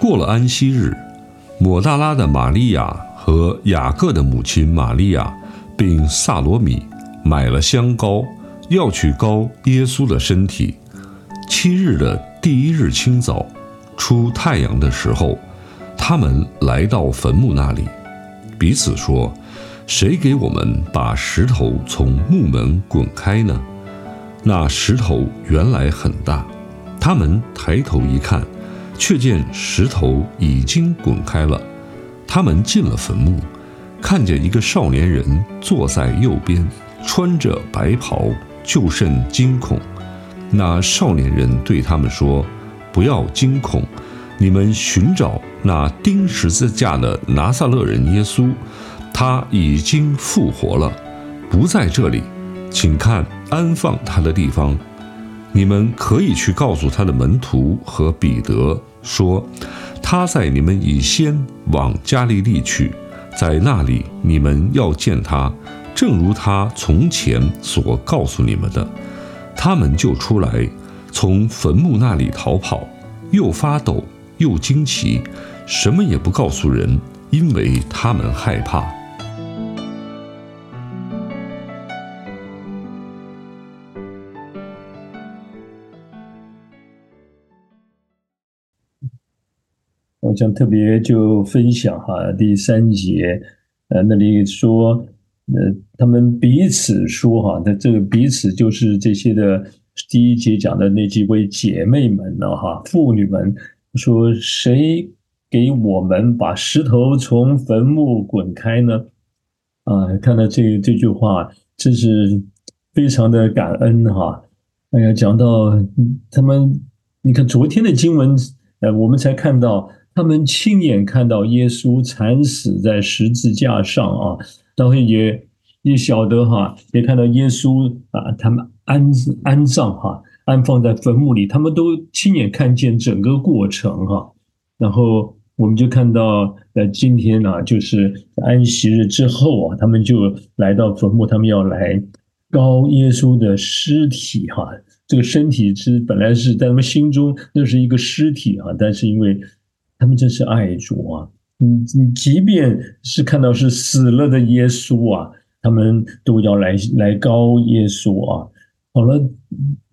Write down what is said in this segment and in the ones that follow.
过了安息日，抹大拉的玛利亚和雅各的母亲玛利亚，并萨罗米买了香膏，要去膏耶稣的身体。七日的第一日清早，出太阳的时候，他们来到坟墓那里，彼此说：“谁给我们把石头从墓门滚开呢？”那石头原来很大，他们抬头一看，却见石头已经滚开了。他们进了坟墓，看见一个少年人坐在右边，穿着白袍，就甚惊恐。那少年人对他们说：“不要惊恐，你们寻找那钉十字架的拿撒勒人耶稣，他已经复活了，不在这里。”请看安放他的地方，你们可以去告诉他的门徒和彼得说，他在你们以先往加利利去，在那里你们要见他，正如他从前所告诉你们的。他们就出来，从坟墓那里逃跑，又发抖又惊奇，什么也不告诉人，因为他们害怕。我想特别就分享哈，第三节，呃，那里说，呃，他们彼此说哈，那这个彼此就是这些的第一节讲的那几位姐妹们呢哈，妇女们说，谁给我们把石头从坟墓滚开呢？啊，看到这这句话，真是非常的感恩哈。哎呀，讲到他们，你看昨天的经文，呃，我们才看到。他们亲眼看到耶稣惨死在十字架上啊，然后也也晓得哈，也看到耶稣啊，他们安安葬哈，安放在坟墓里，他们都亲眼看见整个过程哈。然后我们就看到，呃，今天呢，就是安息日之后啊，他们就来到坟墓，他们要来高耶稣的尸体哈。这个身体是本来是在他们心中那是一个尸体啊，但是因为他们真是爱主啊！嗯，即便是看到是死了的耶稣啊，他们都要来来高耶稣啊。好了，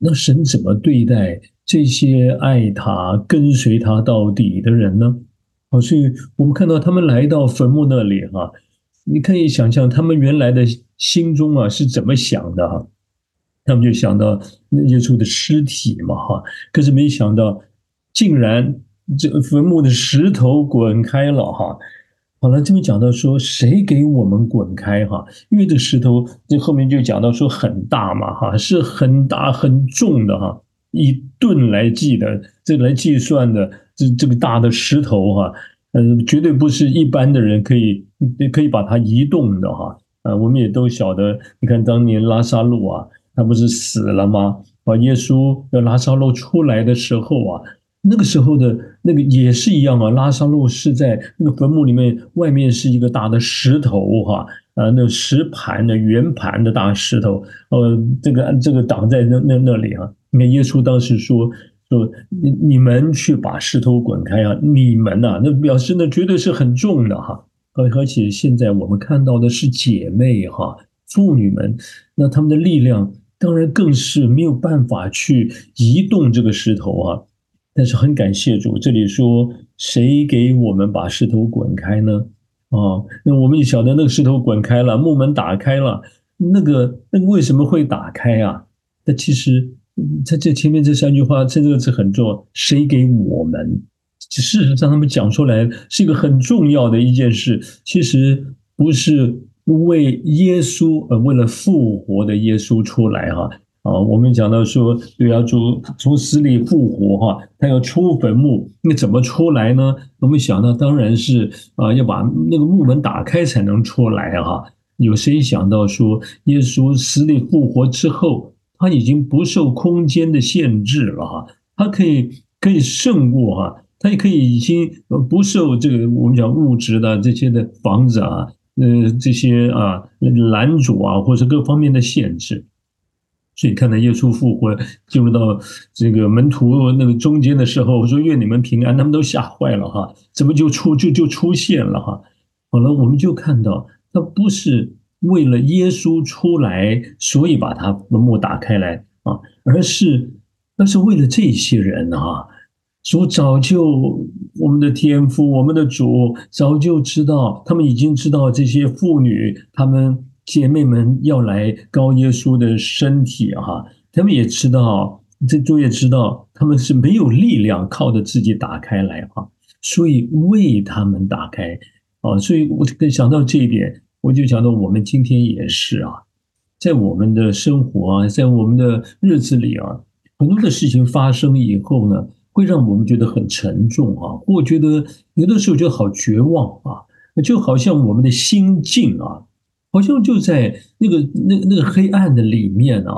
那神怎么对待这些爱他、跟随他到底的人呢？好，所以我们看到他们来到坟墓那里哈，你可以想象他们原来的心中啊是怎么想的哈？他们就想到那耶稣的尸体嘛哈，可是没想到竟然。这坟墓的石头滚开了哈，好了，这边讲到说谁给我们滚开哈？因为这石头这后面就讲到说很大嘛哈，是很大很重的哈，以吨来计的，这来计算的这这个大的石头哈，嗯，绝对不是一般的人可以可以把它移动的哈。啊，我们也都晓得，你看当年拉萨路啊，他不是死了吗？啊，耶稣要拉萨路出来的时候啊。那个时候的那个也是一样啊，拉萨路是在那个坟墓里面，外面是一个大的石头哈，呃，那石盘的圆盘的大石头，呃，这个这个挡在那那那里啊。你看耶稣当时说说你你们去把石头滚开啊，你们呐，那表示那绝对是很重的哈。而而且现在我们看到的是姐妹哈，妇女们，那她们的力量当然更是没有办法去移动这个石头啊。但是很感谢主，这里说谁给我们把石头滚开呢？啊，那我们也晓得那个石头滚开了，木门打开了，那个那个为什么会打开啊？那其实在这前面这三句话，这个字很重要。谁给我们？事实上，他们讲出来是一个很重要的一件事。其实不是为耶稣，呃，为了复活的耶稣出来哈。啊我们讲到说，对啊，主从死里复活哈，他要出坟墓，那怎么出来呢？我们想到当然是啊，要把那个墓门打开才能出来哈。有谁想到说，耶稣死里复活之后，他已经不受空间的限制了哈，他可以可以胜过哈，他也可以已经不受这个我们讲物质的这些的房子啊，呃，这些啊拦阻啊，或者各方面的限制。所以看到耶稣复活进入到这个门徒那个中间的时候，我说愿你们平安，他们都吓坏了哈，怎么就出就就出现了哈？好了，我们就看到，那不是为了耶稣出来，所以把他坟墓打开来啊，而是那是为了这些人啊，主早就我们的天父，我们的主早就知道，他们已经知道这些妇女他们。姐妹们要来高耶稣的身体哈，他们也知道，这都也知道，他们是没有力量靠着自己打开来哈，所以为他们打开啊，所以我就想到这一点，我就想到我们今天也是啊，在我们的生活啊，在我们的日子里啊，很多的事情发生以后呢，会让我们觉得很沉重啊，或觉得有的时候就好绝望啊，就好像我们的心境啊。好像就在那个那那个黑暗的里面啊，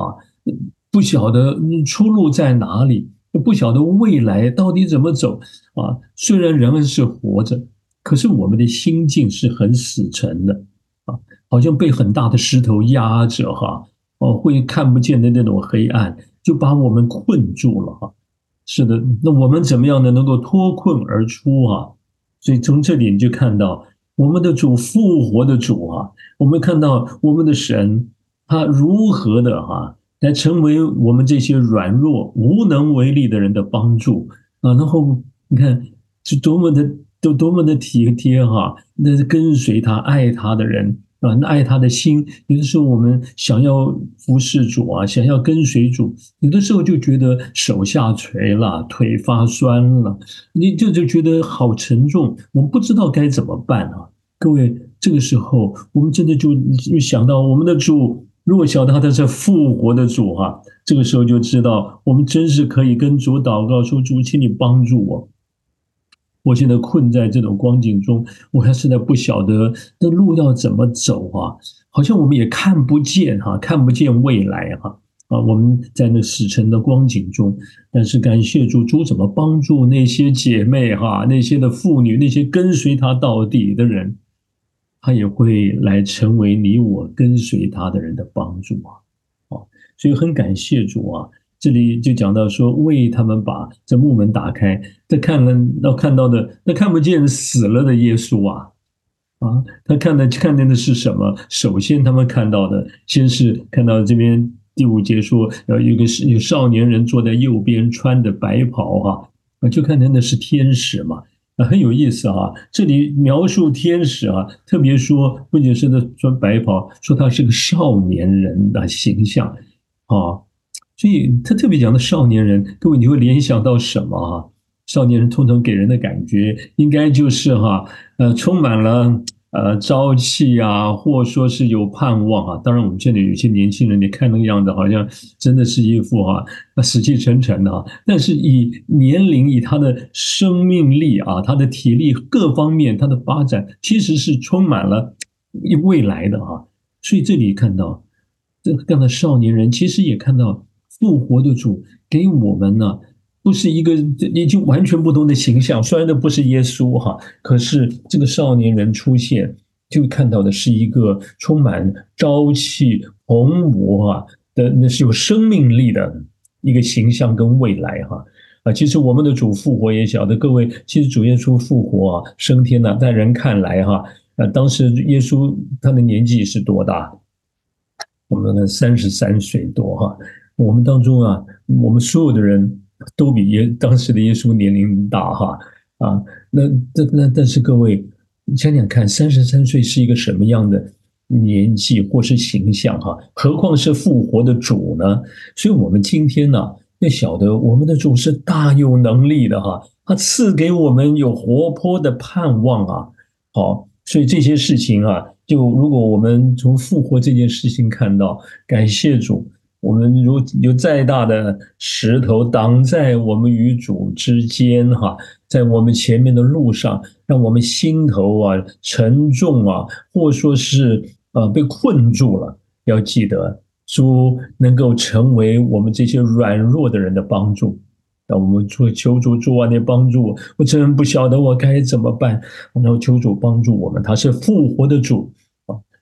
不晓得出路在哪里，不晓得未来到底怎么走啊。虽然人们是活着，可是我们的心境是很死沉的啊，好像被很大的石头压着哈，哦，会看不见的那种黑暗就把我们困住了哈。是的，那我们怎么样呢？能够脱困而出啊？所以从这里你就看到。我们的主复活的主啊，我们看到我们的神，他如何的哈来成为我们这些软弱无能为力的人的帮助啊？然后你看是多么的都多么的体贴哈，那是跟随他爱他的人。啊，爱他的心，有的时候我们想要服侍主啊，想要跟随主，有的时候就觉得手下垂了，腿发酸了，你就就觉得好沉重，我们不知道该怎么办啊。各位，这个时候我们真的就就想到我们的主，如果晓得他是复活的主啊，这个时候就知道我们真是可以跟主祷告说：“主，请你帮助我。”我现在困在这种光景中，我还实在不晓得那路要怎么走啊！好像我们也看不见哈，看不见未来哈啊！我们在那死沉的光景中，但是感谢主，主怎么帮助那些姐妹哈，那些的妇女，那些跟随他到底的人，他也会来成为你我跟随他的人的帮助啊！啊，所以很感谢主啊！这里就讲到说，为他们把这木门打开，他看了要看到的，那看不见死了的耶稣啊，啊，他看的看见的是什么？首先他们看到的，先是看到这边第五节说，呃，有个有少年人坐在右边，穿的白袍哈，啊，就看见的是天使嘛，啊，很有意思啊。这里描述天使啊，特别说不仅是他穿白袍，说他是个少年人的形象啊。所以他特别讲的少年人，各位你会联想到什么啊？少年人通常给人的感觉，应该就是哈，呃，充满了呃朝气啊，或说是有盼望啊。当然，我们这里有些年轻人，你看那个样子，好像真的是一副哈死气沉沉的啊。但是以年龄、以他的生命力啊，他的体力各方面，他的发展其实是充满了未来的哈。所以这里看到这样的少年人，其实也看到。复活的主给我们呢，不是一个已经完全不同的形象。虽然那不是耶稣哈，可是这个少年人出现，就看到的是一个充满朝气蓬勃啊的，那是有生命力的一个形象跟未来哈啊。其实我们的主复活也晓得，各位，其实主耶稣复活啊升天呢，在人看来哈，呃，当时耶稣他的年纪是多大？我们的三十三岁多哈。我们当中啊，我们所有的人都比耶当时的耶稣年龄大哈啊，那那那但是各位你想想看，三十三岁是一个什么样的年纪或是形象哈？何况是复活的主呢？所以，我们今天呢，要晓得我们的主是大有能力的哈，他赐给我们有活泼的盼望啊。好，所以这些事情啊，就如果我们从复活这件事情看到，感谢主。我们如有再大的石头挡在我们与主之间，哈，在我们前面的路上，让我们心头啊沉重啊，或说是呃被困住了。要记得，主能够成为我们这些软弱的人的帮助。那我们做求主主啊，你帮助我，我真不晓得我该怎么办。然后求主帮助我们，他是复活的主。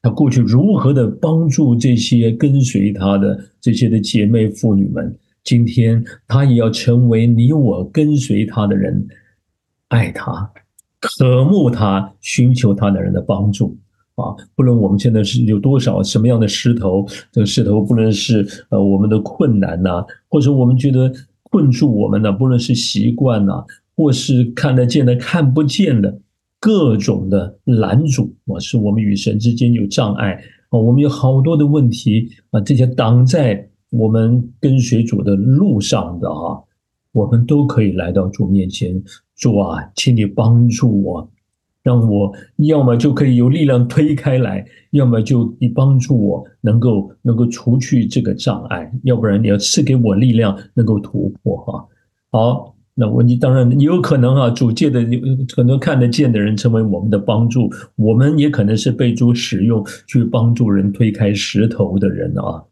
他过去如何的帮助这些跟随他的这些的姐妹妇女们，今天他也要成为你我跟随他的人，爱他、渴慕他、寻求他的人的帮助啊！不论我们现在是有多少什么样的石头，这个石头不论是呃我们的困难呐，或者我们觉得困住我们的，不论是习惯呐，或是看得见的、看不见的。各种的拦阻啊，是我们与神之间有障碍啊，我们有好多的问题啊，这些挡在我们跟随主的路上的啊，我们都可以来到主面前，主啊，请你帮助我，让我要么就可以有力量推开来，要么就你帮助我能够能够除去这个障碍，要不然你要赐给我力量能够突破哈，好。那我你当然你有可能啊，主界的有很多看得见的人成为我们的帮助，我们也可能是被主使用去帮助人推开石头的人啊。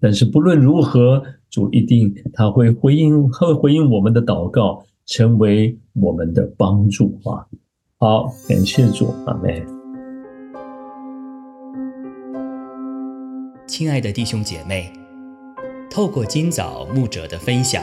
但是不论如何，主一定他会回应，会回应我们的祷告，成为我们的帮助啊。好，感谢主，阿妹。亲爱的弟兄姐妹，透过今早牧者的分享。